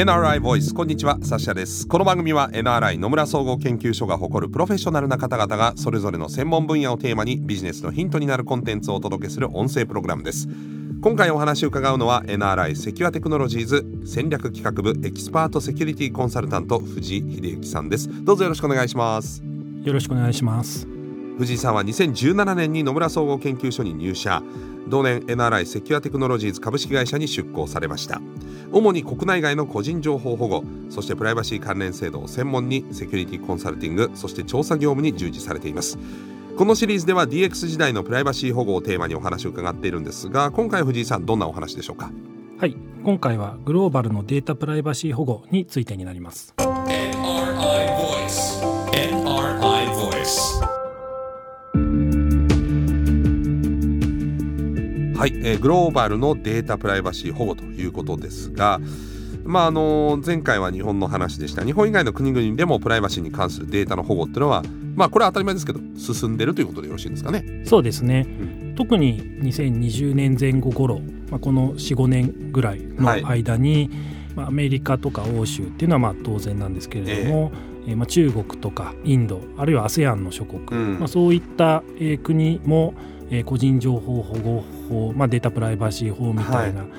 NRI ボイスこんにちはサッシャです。この番組は NRI 野村総合研究所が誇るプロフェッショナルな方々がそれぞれの専門分野をテーマにビジネスのヒントになるコンテンツをお届けする音声プログラムです。今回お話を伺うのは NRI セキュアテクノロジーズ戦略企画部エキスパートセキュリティコンサルタント藤井秀之さんです。どうぞよろしくお願いします。よろしくお願いします。藤井さんは2017年に野村総合研究所に入社。同年 NRI セキュアテクノロジーズ株式会社に出向されました。主に国内外の個人情報保護そしてプライバシー関連制度を専門にセキュリティコンサルティングそして調査業務に従事されています。このシリーズでは DX 時代のプライバシー保護をテーマにお話を伺っているんですが今回藤井さんどんなお話でしょうか？はい今回はグローバルのデータプライバシー保護についてになります。NRI はい、えー、グローバルのデータプライバシー保護ということですが、まあ、あの前回は日本の話でした。日本以外の国々でもプライバシーに関するデータの保護っていうのはまあこれは当たり前ですけど進んでるということでよろしいですかね？そうですね、うん、特に2020年前後頃、まあ、この45年ぐらいの間に、はいまあ、アメリカとか欧州っていうのはまあ当然なんですけれども、えー、まあ、中国とかインドあるいは ASEAN の諸国、うん、まあ、そういった、えー、国もえー、個人情報保護法、まあ、データプライバシー法みたいな、はい、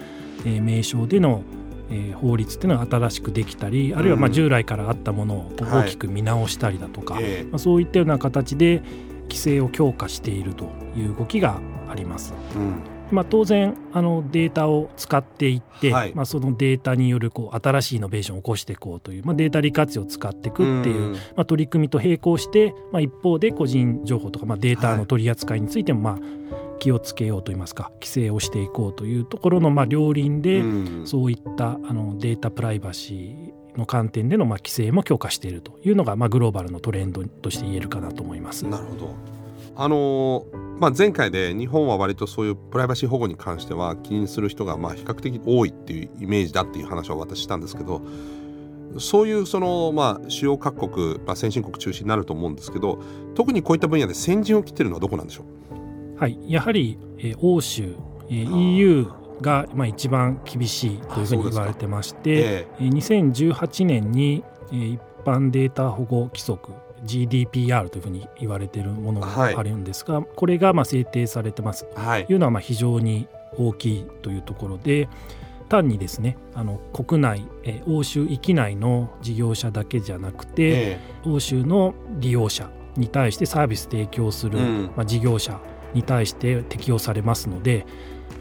えー、名称での、えー、法律っていうのが新しくできたりあるいはまあ従来からあったものを大きく見直したりだとか、はい、まあ、そういったような形で規制を強化しているという動きがあります。うん。まあ、当然あのデータを使っていって、はい、まあ、そのデータによるこう新しいイノベーションを起こしていこうという、まあ、データ利活用を使っていくっていう、まあ、取り組みと並行して、まあ、一方で個人情報とか、まあ、データの取り扱いについても、まあ、気をつけようといいますか規制をしていこうというところのまあ両輪で、そういったあのデータプライバシーの観点でのまあ規制も強化しているというのがまあグローバルのトレンドとして言えるかなと思います。なるほど。あのまあ、前回で日本は割とそういうプライバシー保護に関しては気にする人がまあ比較的多いっていうイメージだっていう話を私したんですけどそういうそのまあ主要各国、まあ、先進国中心になると思うんですけど特にこういった分野で先陣を切ってるのはどこなんでしょう？はいやはり、えー、欧州、えー、EU がまあ一番厳しいというふうに言われてまして、えー、2018年に、えー、一般データ保護規則 GDPR というふうに言われているものがあるんですが、はい、これがまあ制定されてます、はい、というのはまあ非常に大きいというところで単にですねあの国内、え欧州域内の事業者だけじゃなくて、え。欧州の利用者に対してサービス提供する、うん、まあ、事業者に対して適用されますので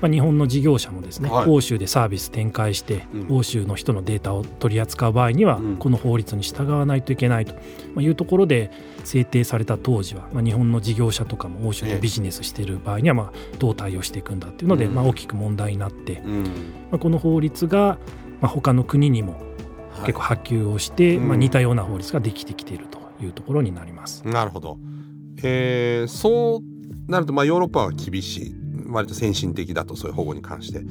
まあ、日本の事業者もですね、はい、欧州でサービス展開して、うん、欧州の人のデータを取り扱う場合には、うん、この法律に従わないといけないというところで制定された当時は、まあ、日本の事業者とかも欧州でビジネスしている場合には、まあ、どう対応していくんだっていうので、うん、まあ、大きく問題になって、まあ、この法律が、まあ、他の国にも結構波及をして、はい、まあ、似たような法律ができてきているというところになります。なるほど、えー、そうなると、まあ、ヨーロッパは厳しい割と先進的だとそういう保護に関して。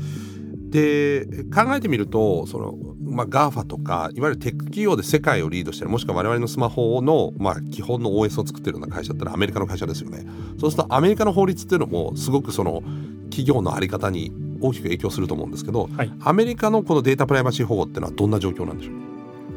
で考えてみるとその、まあ、GAFA とかいわゆるテック企業で世界をリードしてるもしくは我々のスマホの、まあ、基本の OS を作ってるような会社ってのはアメリカの会社ですよね。そうするとアメリカの法律っていうのもすごくその企業の在り方に大きく影響すると思うんですけど、はい、アメリカのこのデータプライバシー保護っていうのはどんな状況なんでしょう？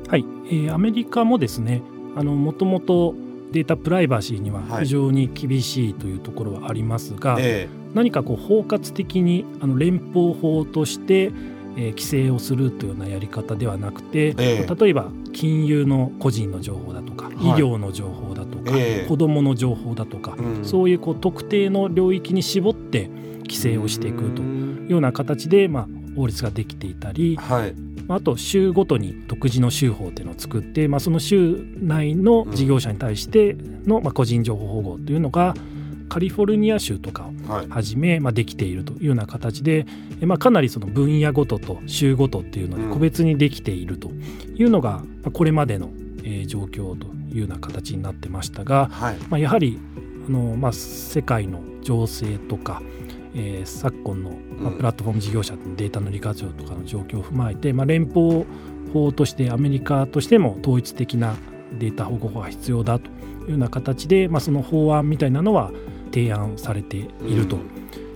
はい、えー、アメリカもですねあのもともとデータプライバシーには非常に厳しいというところはありますが、はいえ。ー何かこう包括的にあの連邦法として、えー、規制をするというようなやり方ではなくて、えー、例えば金融の個人の情報だとか、はい、医療の情報だとか、えー、子どもの情報だとか、うん、そういうこう特定の領域に絞って規制をしていくというような形で、まあ、法律ができていたり、はい、あと州ごとに独自の州法というのを作って、まあ、その州内の事業者に対しての、まあ、個人情報保護というのが、カリフォルニア州とかをはじめ、はい、まあ、できているというような形で、まあ、かなりその分野ごとと州ごとっていうので個別にできているというのが、まあ、これまでの、えー、状況というような形になってましたが、はい、まあ、やはりあの、まあ、世界の情勢とか、えー、昨今の、まあ、プラットフォーム事業者のデータの利活用とかの状況を踏まえて、まあ、連邦法としてアメリカとしても統一的なデータ保護法が必要だというような形で、まあ、その法案みたいなのは提案されていると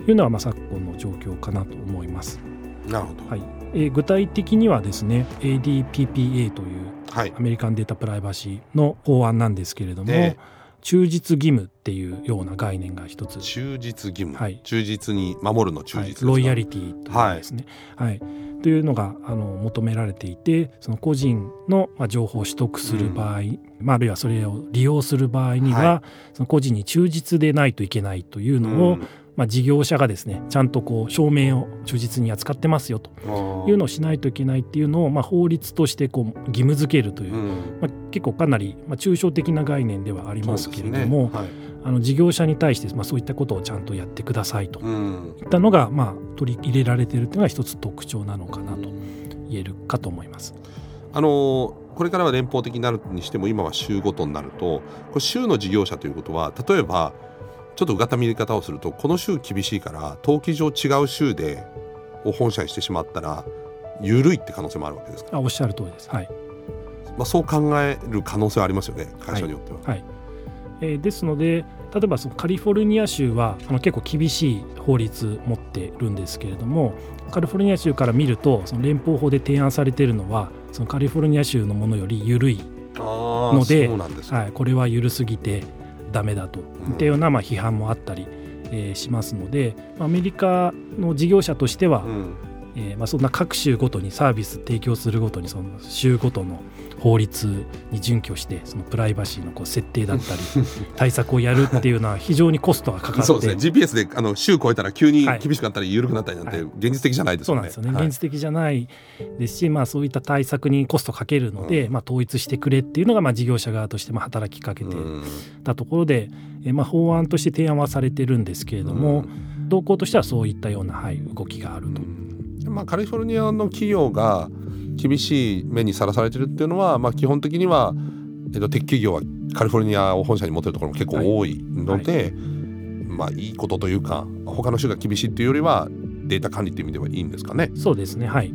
いうのは、まあ、昨今の状況かなと思います。なるほど、はい。えー、具体的にはですね ADPPA というアメリカンデータプライバシーの法案なんですけれども、えー忠実義務っていうような概念が一つ。忠実義務、はい、忠実に守るの忠実、はい、ロイヤリティというですね、はい、はい、というのがあの求められていてその個人の、まあ、情報を取得する場合、うん、まあ、あるいはそれを利用する場合には、はい、その個人に忠実でないといけないというのを、うんまあ、事業者がですねちゃんとこう証明を忠実に扱ってますよと。いうのをしないといけないっていうのを、まあ、法律としてこう義務付けるという、うん、まあ、結構かなり、まあ、抽象的な概念ではありますけれども、ね。はい、あの事業者に対して、まあ、そういったことをちゃんとやってくださいと。いったのが、まあ、取り入れられているというのが一つ特徴なのかなと言えるかと思います。あのこれからは連邦的になるにしても今は州ごとになるとこれ州の事業者ということは例えばちょっとうがった見方をするとこの州厳しいから登記上違う州でを本社にしてしまったら緩いって可能性もあるわけですか？あおっしゃる通りです。はい。まあ、そう考える可能性はありますよね会社によっては。はい、はい、えー、ですので例えばそのカリフォルニア州はあの結構厳しい法律持ってるんですけれどもカリフォルニア州から見るとその連邦法で提案されているのはそのカリフォルニア州のものより緩いのではい、これは緩すぎてダメだと。いったようなまあ批判もあったり、えー、しますのでアメリカの事業者としては、うん。えーまあ、そんな各州ごとにサービス提供するごとにその州ごとの法律に準拠してそのプライバシーのこう設定だったり 対策をやるっていうのは非常にコストがかかって。そうですね。GPS であの州超えたら急に厳しくなったり緩くなったりなんて現実的じゃないですよね、はい、そうなんですよね、はい、現実的じゃないですし、まあ、そういった対策にコストかけるので、うん、まあ、統一してくれっていうのがまあ事業者側としても働きかけてたところで、えまあ、法案として提案はされてるんですけれども、うん、動向としてはそういったような、はい、動きがあると。まあ、カリフォルニアの企業が厳しい目にさらされてるっていうのは、まあ、基本的には、えっと、鉄企業はカリフォルニアを本社に持ってるところも結構多いので、はいはい、まあいいことというか他の州が厳しいっていうよりはデータ管理っていう意味ではいいんですかね。そうですねはい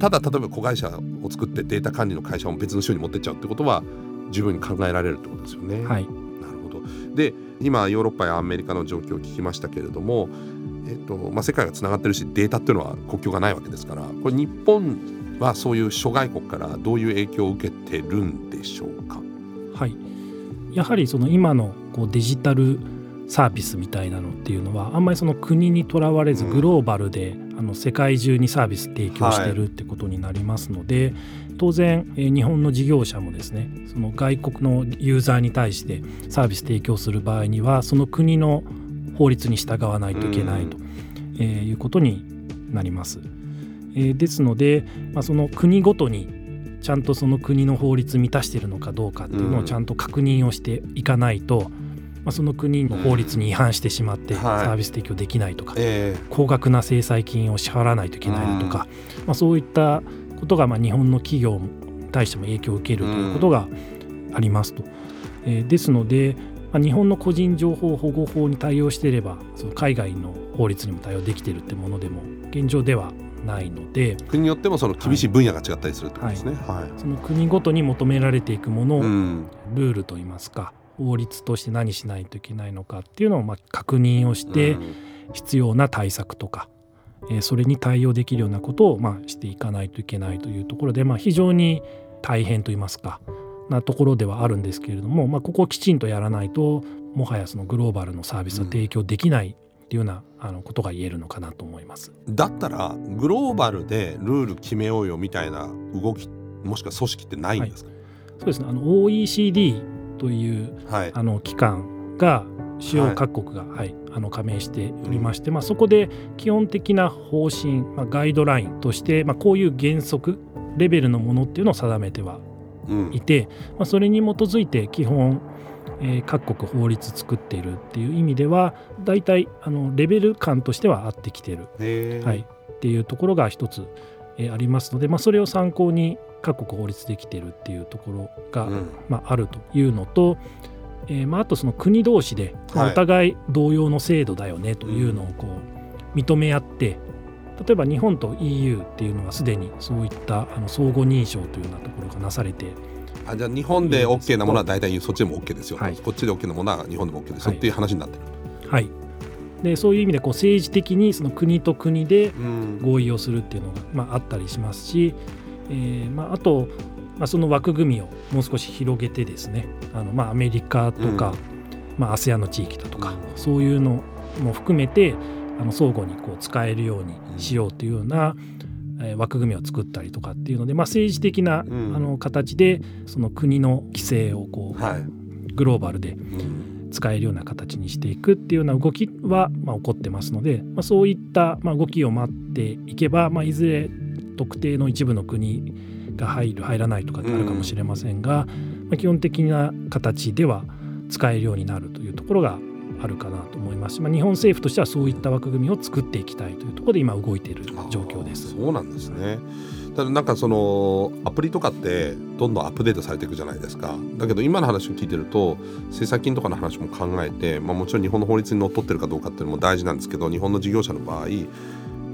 ただ例えば子会社を作ってデータ管理の会社を別の州に持ってっちゃうってことは十分に考えられるってことですよね。はい、なるほどで今ヨーロッパやアメリカの状況を聞きましたけれども、えっとまあ、世界がつながってるしデータっていうのは国境がないわけですからこれ日本はそういう諸外国からどういう影響を受けてるんでしょうか？はいやはりその今のこうデジタルサービスみたいなのっていうのはあんまりその国にとらわれずグローバルで、うん、あの世界中にサービス提供してるってことになりますので、はい、当然、え日本の事業者もですねその外国のユーザーに対してサービス提供する場合にはその国の法律に従わないといけないと、えいうことになります。えですので、まあ、その国ごとにちゃんとその国の法律満たしているのかどうかっていうのをちゃんと確認をしていかないと、まあ、その国の法律に違反してしまってサービス提供できないとか、高額な制裁金を支払わないといけないとか、まあ、そういったことがまあ日本の企業に対しても影響を受けるということがありますと。えですので、まあ、日本の個人情報保護法に対応していればその海外の法律にも対応できているってものでも現状ではないので国によってもその厳しい分野が違ったりするということですね、はい、はい、その国ごとに求められていくもの、うん、ルールといいますか法律として何しないといけないのかっていうのをまあ確認をして、必要な対策とか、えー、それに対応できるようなことをまあしていかないといけないというところで、まあ、非常に大変といいますかなところではあるんですけれども、まあ、ここをきちんとやらないともはやそのグローバルのサービスを提供できないっていうようなあのことが言えるのかなと思います。だったらグローバルでルール決めようよみたいな動きもしくは組織ってないんですか、はい、そうですね。あの OECD という、はい、あの機関が主要各国が、はい、あの加盟しておりまして、まあ、そこで基本的な方針、まあ、ガイドラインとして、まあ、こういう原則レベルのものっていうのを定めてはいて、うん、まあ、それに基づいて基本えー、各国法律作っているっていう意味では大体あのレベル感としては合ってきてる、はい、っていうところが一つ、えー、ありますので、まあ、それを参考に各国法律できてるっていうところが、うん、まあ、あるというのと、えーまあ、あとその国同士で、お互い同様の制度だよねというのをこう認め合って、例えば日本と EU っていうのはすでにそういったあの相互認証というようなところがなされてあじゃあ日本で OK なものは大体そっちでも OK ですよ、はい、こっちで OK なものは日本でも OK ですよ、はい、っていう話になってる。はい。でそういう意味でこう政治的にその国と国で合意をするっていうのが、まあ、あったりしますし、えーまあ、あと、まあ、その枠組みをもう少し広げてですねあの、まあ、アメリカとか、うん。まあ、ASEAN の地域だとか、うん、そういうのも含めてあの相互にこう使えるようにしようというような、え枠組みを作ったりとかっていうので、まあ、政治的な、あの形でその国の規制をこう、はい、グローバルで使えるような形にしていくっていうような動きは、まあ、起こってますので、まあ、そういった、まあ、動きを待っていけば、まあ、いずれ特定の一部の国が入る入らないとかってあるかもしれませんが、まあ、基本的な形では使えるようになるというところがあるかなと思います。し、まあ、日本政府としてはそういった枠組みを作っていきたいというところで今動いている状況です。そうなんですね。ただなんかそのアプリとかってどんどんアップデートされていくじゃないですか。だけど今の話を聞いてると政策金とかの話も考えて、まあ、もちろん日本の法律にのっとってるかどうかっていうのも大事なんですけど日本の事業者の場合や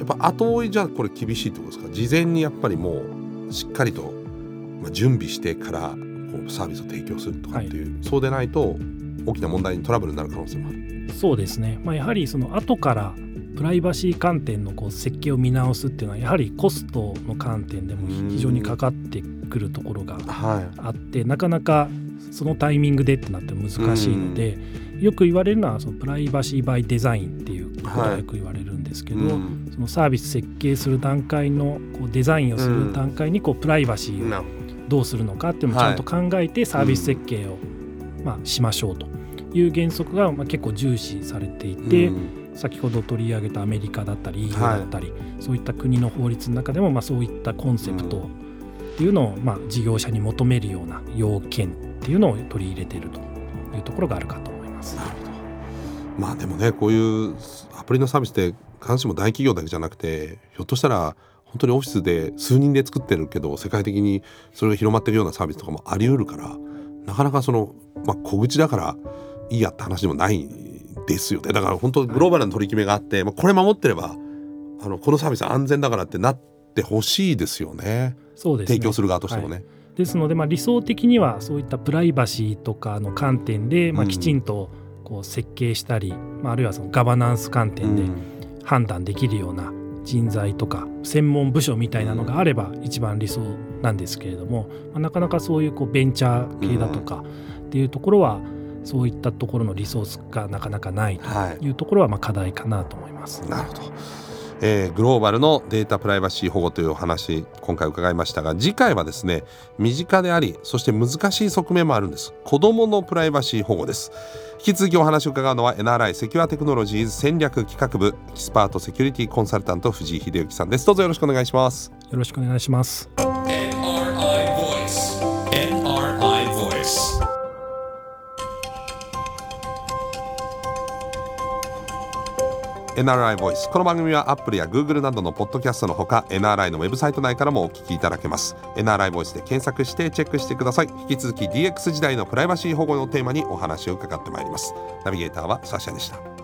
っぱ後追いじゃこれ厳しいってことですか？事前にやっぱりもうしっかりと準備してからこうサービスを提供するとかっていう、はい、そうでないと大きな問題にトラブルになる可能性もある。そうですね、まあ、やはりその後からプライバシー観点のこう設計を見直すっていうのはやはりコストの観点でも非常にかかってくるところがあって、はい、なかなかそのタイミングでってなって難しいので、よく言われるのはそのプライバシーバイデザインっていうことがよく言われるんですけど、はい、そのサービス設計する段階のこうデザインをする段階にこうプライバシーをど。うするのかっていうのをちゃんと考えてサービス設計をまあしましょうという原則がまあ結構重視されていて、先ほど取り上げたアメリカだったり EU だったり、はい、そういった国の法律の中でもまあそういったコンセプトっていうのをまあ事業者に求めるような要件っていうのを取り入れているというところがあるかと思います。なるほど。まあでもねこういうアプリのサービスって必ずしも大企業だけじゃなくてひょっとしたら本当にオフィスで数人で作ってるけど世界的にそれが広まってるようなサービスとかもあり得るからなかなかその、まあ、小口だからいいやって話でもないですよね。だから本当グローバルな取り決めがあって、まあ、これ守ってればあのこのサービス安全だからってなってほしいですよね。そうです、ね、提供する側としてもね。はい、ですので、まあ、理想的にはそういったプライバシーとかの観点で、まあ、きちんとこう設計したり、うん、まあ、あるいはそのガバナンス観点で判断できるような人材とか専門部署みたいなのがあれば一番理想なんですけれども、まあ、なかなかそういうこうベンチャー系だとかっていうところは、うんそういったところのリソースがなかなかないとい。うところはまあ課題かなと思います。なるほど。えー、グローバルのデータプライバシー保護というお話今回伺いましたが次回はですね身近でありそして難しい側面もあるんです。子どものプライバシー保護です。引き続きお話を伺うのは NRI セキュアテクノロジーズ戦略企画部エキスパートセキュリティコンサルタント藤井秀之さんです。どうぞよろしくお願いします。よろしくお願いします NRI ボイス。この番組は Apple や Google などのポッドキャストのほか NRI のウェブサイト内からもお聞きいただけます。NRI ボイスで検索してチェックしてください。引き続き DX 時代のプライバシー保護のテーマにお話を伺ってまいります。ナビゲーターはサシャでした。